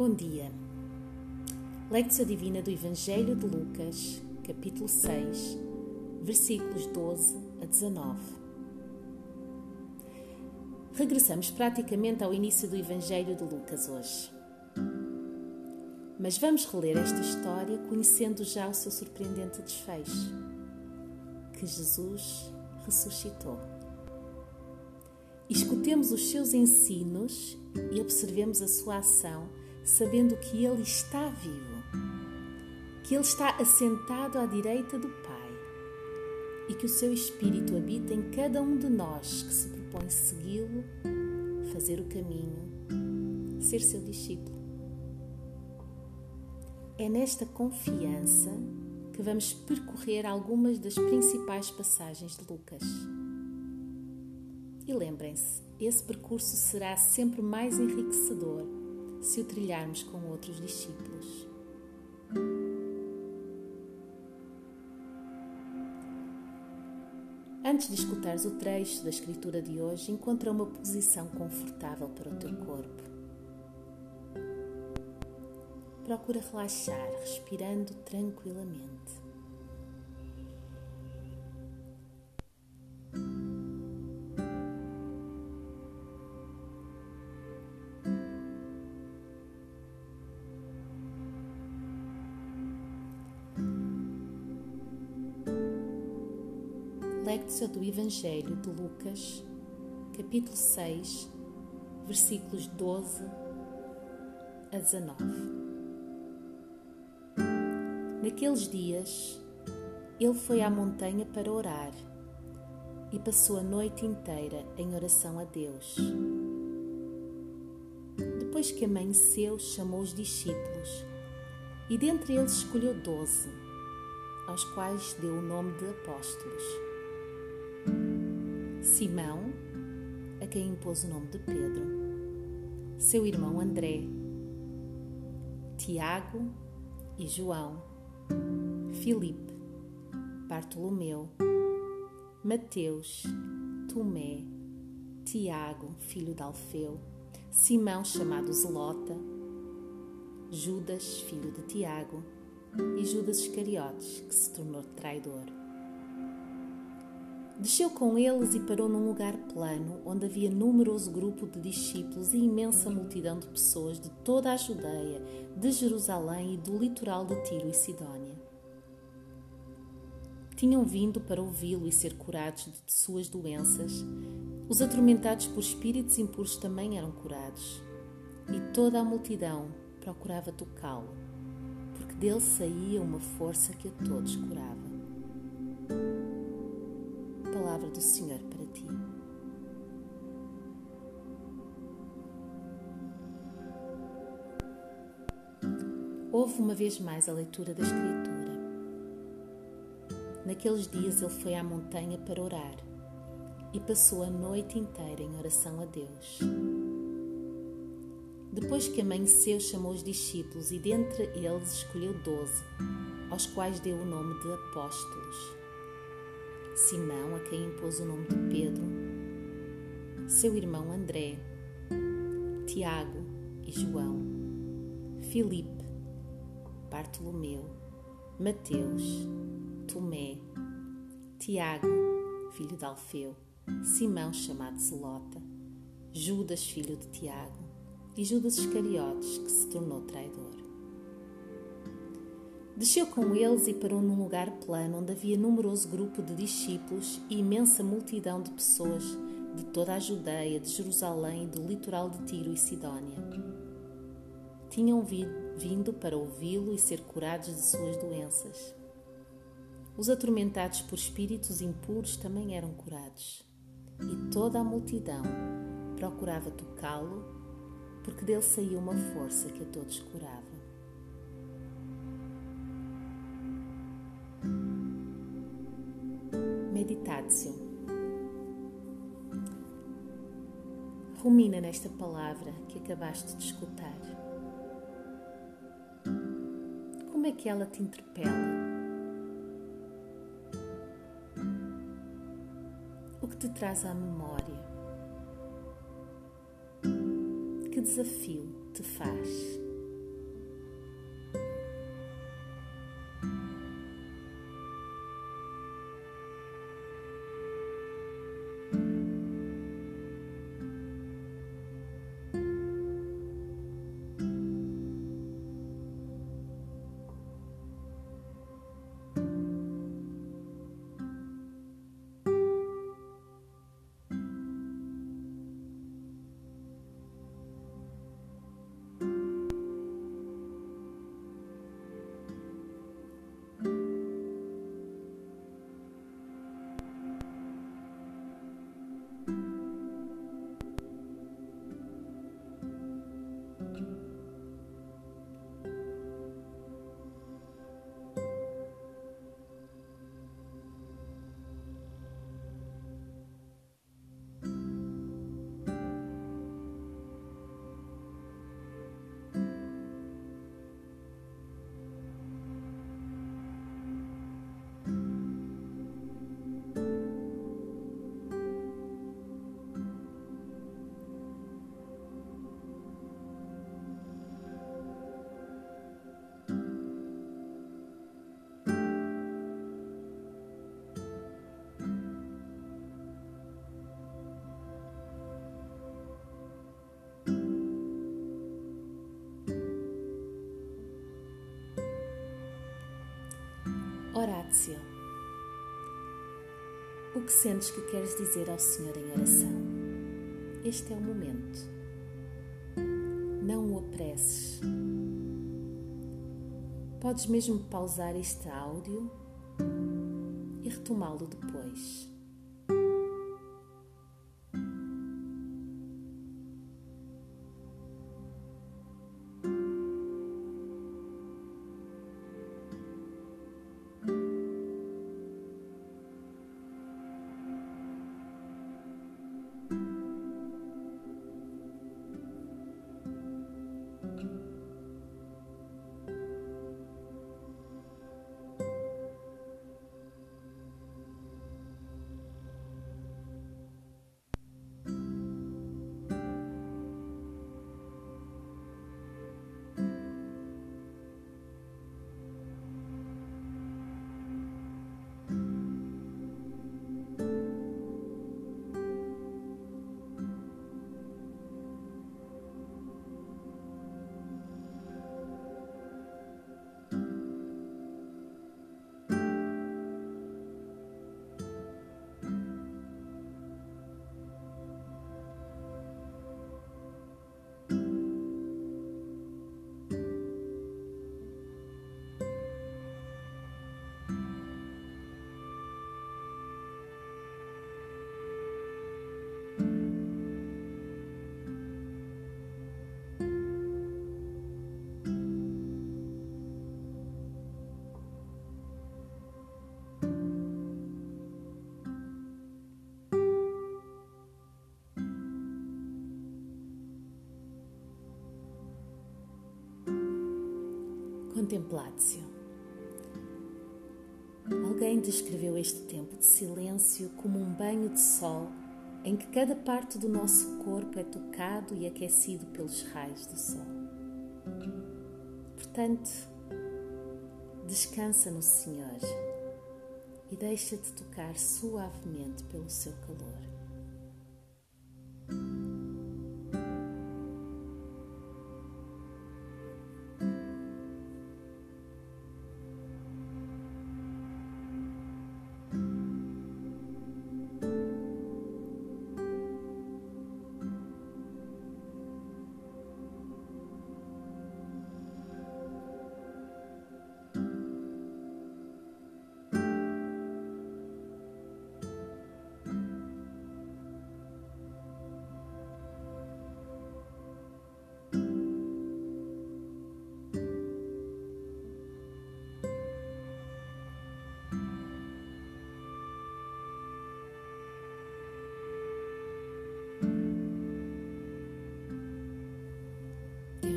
Bom dia. Lectio Divina do Evangelho de Lucas, capítulo 6, versículos 12 a 19. Regressamos praticamente ao início do Evangelho de Lucas hoje. Mas vamos reler esta história conhecendo já o seu surpreendente desfecho: que Jesus ressuscitou. Escutemos os seus ensinos e observemos a sua ação, sabendo que Ele está vivo, que Ele está assentado à direita do Pai e que o seu Espírito habita em cada um de nós que se propõe segui-lo, fazer o caminho, ser seu discípulo. É nesta confiança que vamos percorrer algumas das principais passagens de Lucas. E lembrem-se, esse percurso será sempre mais enriquecedor se o trilharmos com outros discípulos. Antes de escutares o trecho da escritura de hoje, encontra uma posição confortável para o teu corpo. Procura relaxar, respirando tranquilamente. Lectio do Evangelho de Lucas, capítulo 6, versículos 12 a 19. Naqueles dias, ele foi à montanha para orar e passou a noite inteira em oração a Deus. Depois que amanheceu, chamou os discípulos e dentre eles escolheu doze, aos quais deu o nome de apóstolos Simão, a quem impôs o nome de Pedro, seu irmão André, Tiago e João, Filipe, Bartolomeu, Mateus, Tomé, Tiago, filho de Alfeu, Simão, chamado Zelota, Judas, filho de Tiago, e Judas Iscariotes, que se tornou traidor. Desceu com eles e parou num lugar plano, onde havia numeroso grupo de discípulos e imensa multidão de pessoas de toda a Judeia, de Jerusalém e do litoral de Tiro e Sidónia. Tinham vindo para ouvi-lo e ser curados de suas doenças. Os atormentados por espíritos impuros também eram curados. E toda a multidão procurava tocá-lo, porque dele saía uma força que a todos curava palavra do Senhor para ti. Houve uma vez mais a leitura da Escritura. Naqueles dias ele foi à montanha para orar e passou a noite inteira em oração a Deus. Depois que amanheceu, chamou os discípulos e dentre eles escolheu doze, aos quais deu o nome de apóstolos Simão, a quem impôs o nome de Pedro, seu irmão André, Tiago e João, Filipe, Bartolomeu, Mateus, Tomé, Tiago, filho de Alfeu, Simão, chamado Zelota, Judas, filho de Tiago, e Judas Iscariotes, que se tornou traidor. Desceu com eles e parou num lugar plano onde havia numeroso grupo de discípulos e imensa multidão de pessoas de toda a Judeia, de Jerusalém e do litoral de Tiro e Sidónia. Tinham vindo para ouvi-lo e ser curados de suas doenças. Os atormentados por espíritos impuros também eram curados. E toda a multidão procurava tocá-lo, porque dele saía uma força que a todos curava. Meditatio. Rumina nesta palavra que acabaste de escutar. Como é que ela te interpela? O que te traz à memória? Que desafio te faz? Contemplatio. O que sentes que queres dizer ao Senhor em oração? Este é o momento. Não o apresses. Podes mesmo pausar este áudio e retomá-lo depois. Contemplatio. Alguém descreveu este tempo de silêncio como um banho de sol em que cada parte do nosso corpo é tocado e aquecido pelos raios do sol. Portanto, descansa no Senhor e deixa-te tocar suavemente pelo seu calor.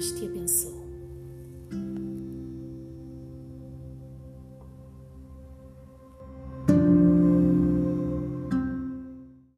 Deus te abençoe.